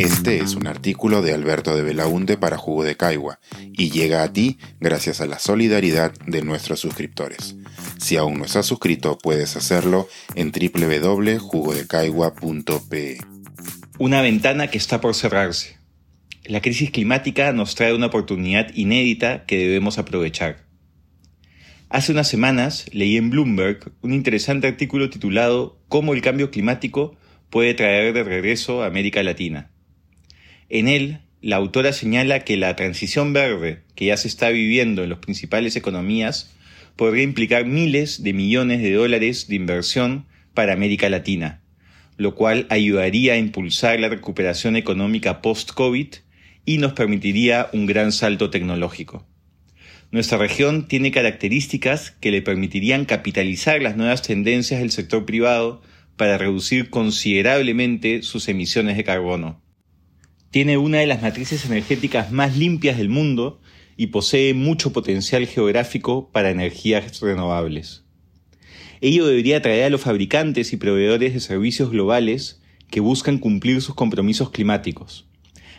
Este es un artículo de Alberto de Belaunte para Jugo de Caigua y llega a ti gracias a la solidaridad de nuestros suscriptores. Si aún no estás suscrito, puedes hacerlo en www.jugodecaigua.pe. Una ventana que está por cerrarse. La crisis climática nos trae una oportunidad inédita que debemos aprovechar. Hace unas semanas leí en Bloomberg un interesante artículo titulado Cómo el cambio climático puede traer de regreso a América Latina. En él, la autora señala que la transición verde que ya se está viviendo en las principales economías podría implicar miles de millones de dólares de inversión para América Latina, lo cual ayudaría a impulsar la recuperación económica post-COVID y nos permitiría un gran salto tecnológico. Nuestra región tiene características que le permitirían capitalizar las nuevas tendencias del sector privado para reducir considerablemente sus emisiones de carbono. Tiene una de las matrices energéticas más limpias del mundo y posee mucho potencial geográfico para energías renovables. Ello debería atraer a los fabricantes y proveedores de servicios globales que buscan cumplir sus compromisos climáticos.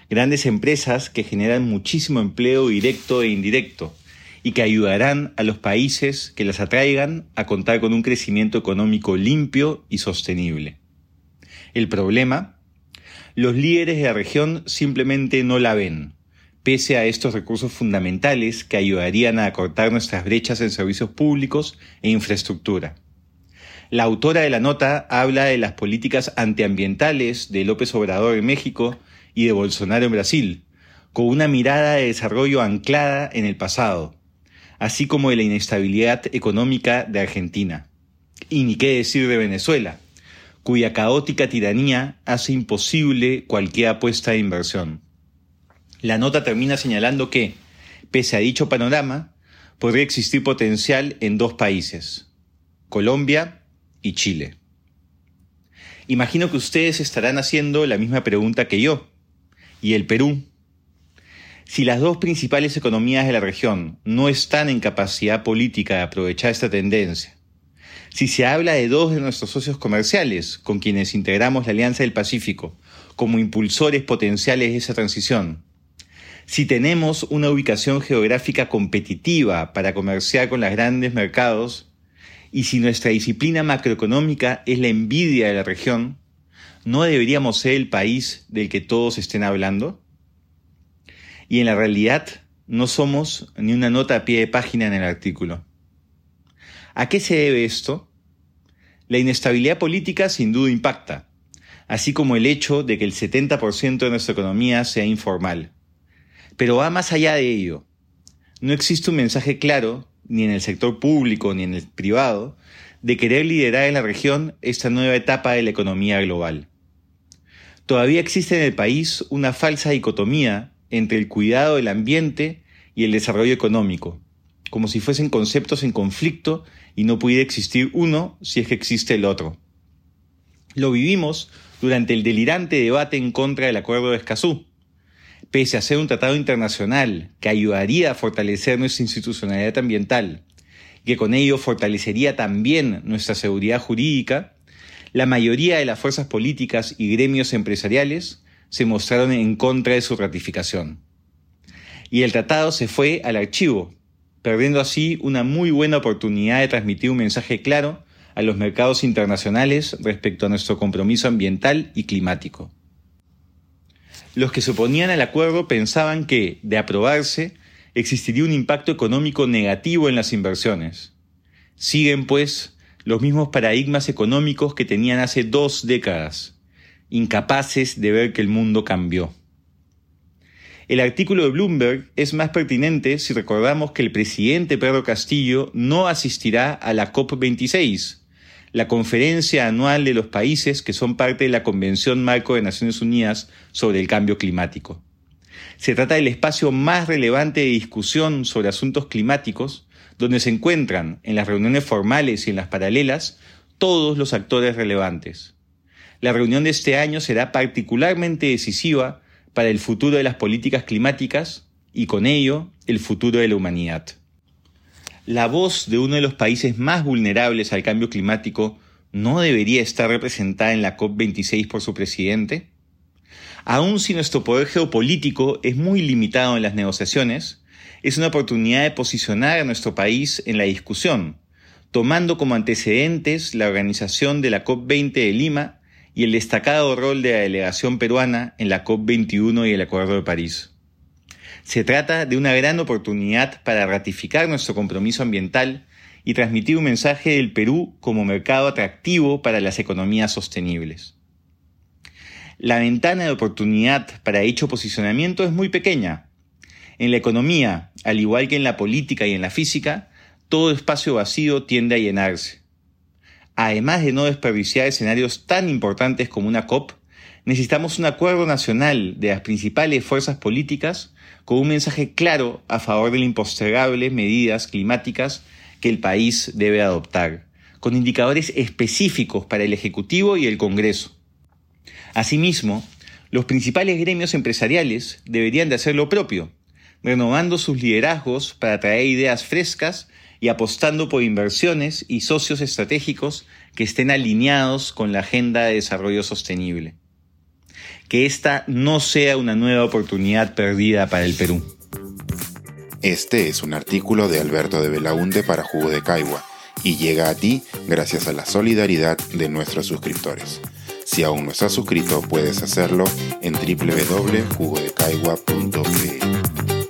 Grandes empresas que generan muchísimo empleo directo e indirecto y que ayudarán a los países que las atraigan a contar con un crecimiento económico limpio y sostenible. El problema, los líderes de la región simplemente no la ven, pese a estos recursos fundamentales que ayudarían a acortar nuestras brechas en servicios públicos e infraestructura. La autora de la nota habla de las políticas antiambientales de López Obrador en México y de Bolsonaro en Brasil, con una mirada de desarrollo anclada en el pasado, así como de la inestabilidad económica de Argentina. Y ni qué decir de Venezuela, cuya caótica tiranía hace imposible cualquier apuesta de inversión. La nota termina señalando que, pese a dicho panorama, podría existir potencial en dos países, Colombia y Chile. Imagino que ustedes estarán haciendo la misma pregunta que yo. ¿Y el Perú? Si las dos principales economías de la región no están en capacidad política de aprovechar esta tendencia, si se habla de dos de nuestros socios comerciales con quienes integramos la Alianza del Pacífico como impulsores potenciales de esa transición, si tenemos una ubicación geográfica competitiva para comerciar con los grandes mercados, y si nuestra disciplina macroeconómica es la envidia de la región, ¿no deberíamos ser el país del que todos estén hablando? Y en la realidad no somos ni una nota a pie de página en el artículo. ¿A qué se debe esto? La inestabilidad política sin duda impacta, así como el hecho de que el 70% de nuestra economía sea informal. Pero va más allá de ello. No existe un mensaje claro, ni en el sector público ni en el privado, de querer liderar en la región esta nueva etapa de la economía global. Todavía existe en el país una falsa dicotomía entre el cuidado del ambiente y el desarrollo económico, como si fuesen conceptos en conflicto y no pudiera existir uno si es que existe el otro. Lo vivimos durante el delirante debate en contra del Acuerdo de Escazú, pese a ser un tratado internacional que ayudaría a fortalecer nuestra institucionalidad ambiental, que con ello fortalecería también nuestra seguridad jurídica, la mayoría de las fuerzas políticas y gremios empresariales se mostraron en contra de su ratificación. Y el tratado se fue al archivo, perdiendo así una muy buena oportunidad de transmitir un mensaje claro a los mercados internacionales respecto a nuestro compromiso ambiental y climático. Los que se oponían al acuerdo pensaban que, de aprobarse, existiría un impacto económico negativo en las inversiones. Siguen, pues, los mismos paradigmas económicos que tenían hace dos décadas, incapaces de ver que el mundo cambió. El artículo de Bloomberg es más pertinente si recordamos que el presidente Pedro Castillo no asistirá a la COP26, la conferencia anual de los países que son parte de la Convención Marco de Naciones Unidas sobre el Cambio Climático. Se trata del espacio más relevante de discusión sobre asuntos climáticos, donde se encuentran, en las reuniones formales y en las paralelas, todos los actores relevantes. La reunión de este año será particularmente decisiva para el futuro de las políticas climáticas y con ello el futuro de la humanidad. La voz de uno de los países más vulnerables al cambio climático no debería estar representada en la COP26 por su presidente? Aun si nuestro poder geopolítico es muy limitado en las negociaciones, es una oportunidad de posicionar a nuestro país en la discusión, tomando como antecedentes la organización de la COP20 de Lima y el destacado rol de la delegación peruana en la COP21 y el Acuerdo de París. Se trata de una gran oportunidad para ratificar nuestro compromiso ambiental y transmitir un mensaje del Perú como mercado atractivo para las economías sostenibles. La ventana de oportunidad para dicho posicionamiento es muy pequeña. En la economía, al igual que en la política y en la física, todo espacio vacío tiende a llenarse. Además de no desperdiciar escenarios tan importantes como una COP, necesitamos un acuerdo nacional de las principales fuerzas políticas con un mensaje claro a favor de las impostergables medidas climáticas que el país debe adoptar, con indicadores específicos para el Ejecutivo y el Congreso. Asimismo, los principales gremios empresariales deberían de hacer lo propio, renovando sus liderazgos para traer ideas frescas y apostando por inversiones y socios estratégicos que estén alineados con la agenda de desarrollo sostenible. Que esta no sea una nueva oportunidad perdida para el Perú. Este es un artículo de Alberto de Belaunte para Jugo de Caigua y llega a ti gracias a la solidaridad de nuestros suscriptores. Si aún no estás suscrito, puedes hacerlo en www.jugodecaigua.pe.